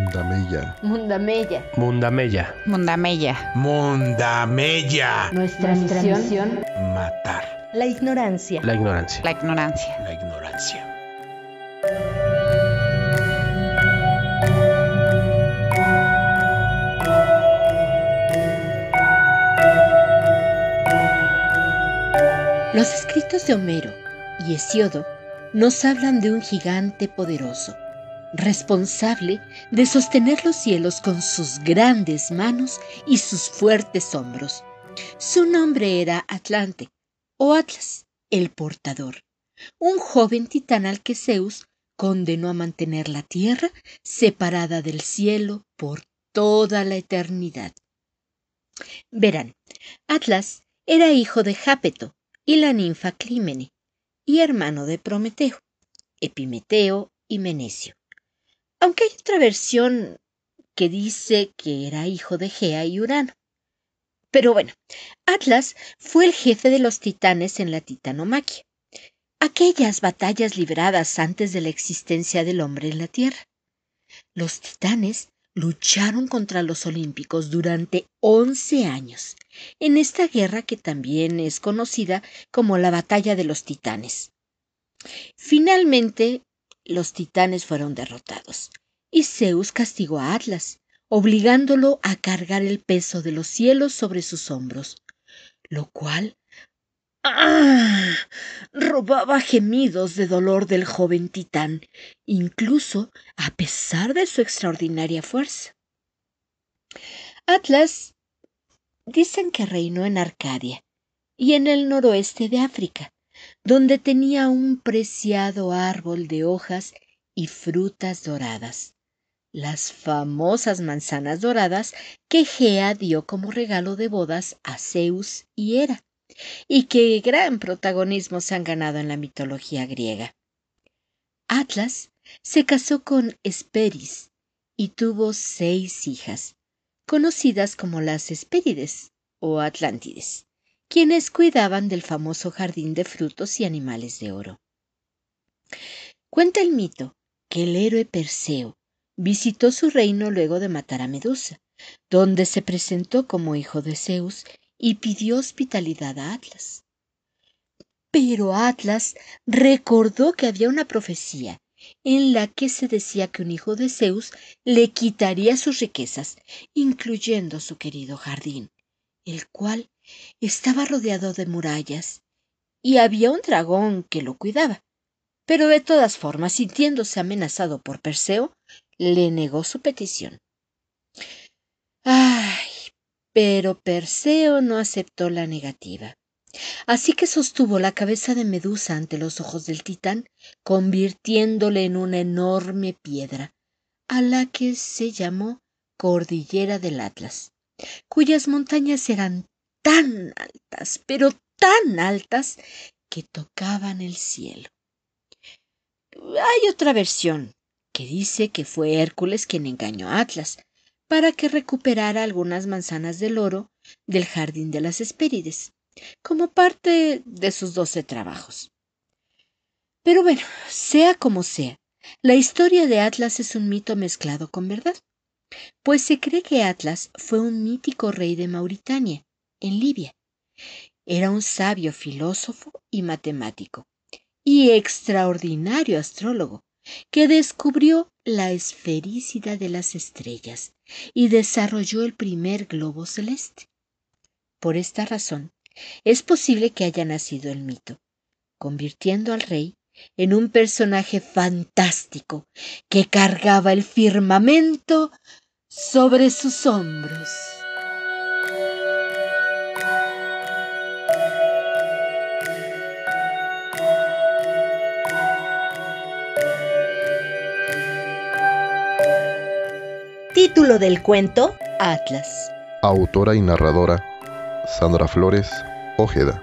Mundamella. Mundamella. Mundamella. Mundamella. Mundamella. Nuestra, misión. Matar. La ignorancia. La ignorancia. La ignorancia. La ignorancia. Los escritos de Homero y Hesiodo nos hablan de un gigante poderoso, responsable de sostener los cielos con sus grandes manos y sus fuertes hombros. Su nombre era Atlante, o Atlas, el portador, un joven titán al que Zeus condenó a mantener la tierra separada del cielo por toda la eternidad. Verán, Atlas era hijo de Jápeto y la ninfa Clímene, y hermano de Prometeo, Epimeteo y Menecio. Aunque hay otra versión que dice que era hijo de Gea y Urano. Pero bueno, Atlas fue el jefe de los titanes en la titanomaquia, aquellas batallas libradas antes de la existencia del hombre en la Tierra. Los titanes lucharon contra los olímpicos durante once años, en esta guerra que también es conocida como la batalla de los titanes. Finalmente, los titanes fueron derrotados, y Zeus castigó a Atlas, obligándolo a cargar el peso de los cielos sobre sus hombros, lo cual ¡ah! robaba gemidos de dolor del joven titán, incluso a pesar de su extraordinaria fuerza. Atlas dicen que reinó en Arcadia y en el noroeste de África, donde tenía un preciado árbol de hojas y frutas doradas las famosas manzanas doradas que Gea dio como regalo de bodas a Zeus y Hera, y que gran protagonismo se han ganado en la mitología griega. Atlas se casó con Hesperis y tuvo seis hijas, conocidas como las Hespérides o Atlántides, quienes cuidaban del famoso jardín de frutos y animales de oro. Cuenta el mito que el héroe Perseo visitó su reino luego de matar a Medusa, donde se presentó como hijo de Zeus y pidió hospitalidad a Atlas. Pero Atlas recordó que había una profecía en la que se decía que un hijo de Zeus le quitaría sus riquezas, incluyendo su querido jardín, el cual estaba rodeado de murallas, y había un dragón que lo cuidaba. Pero de todas formas, sintiéndose amenazado por Perseo, le negó su petición. Ay, pero Perseo no aceptó la negativa. Así que sostuvo la cabeza de Medusa ante los ojos del titán, convirtiéndole en una enorme piedra, a la que se llamó Cordillera del Atlas, cuyas montañas eran tan altas, pero tan altas, que tocaban el cielo. Hay otra versión, que dice que fue Hércules quien engañó a Atlas para que recuperara algunas manzanas del oro del jardín de las Hespérides, como parte de sus doce trabajos. Pero bueno, sea como sea, la historia de Atlas es un mito mezclado con verdad, pues se cree que Atlas fue un mítico rey de Mauritania, en Libia. Era un sabio filósofo y matemático, y extraordinario astrólogo, que descubrió la esfericidad de las estrellas y desarrolló el primer globo celeste. Por esta razón, es posible que haya nacido el mito, convirtiendo al rey en un personaje fantástico que cargaba el firmamento sobre sus hombros. Título del cuento Atlas. Autora y narradora Sandra Flores Ojeda.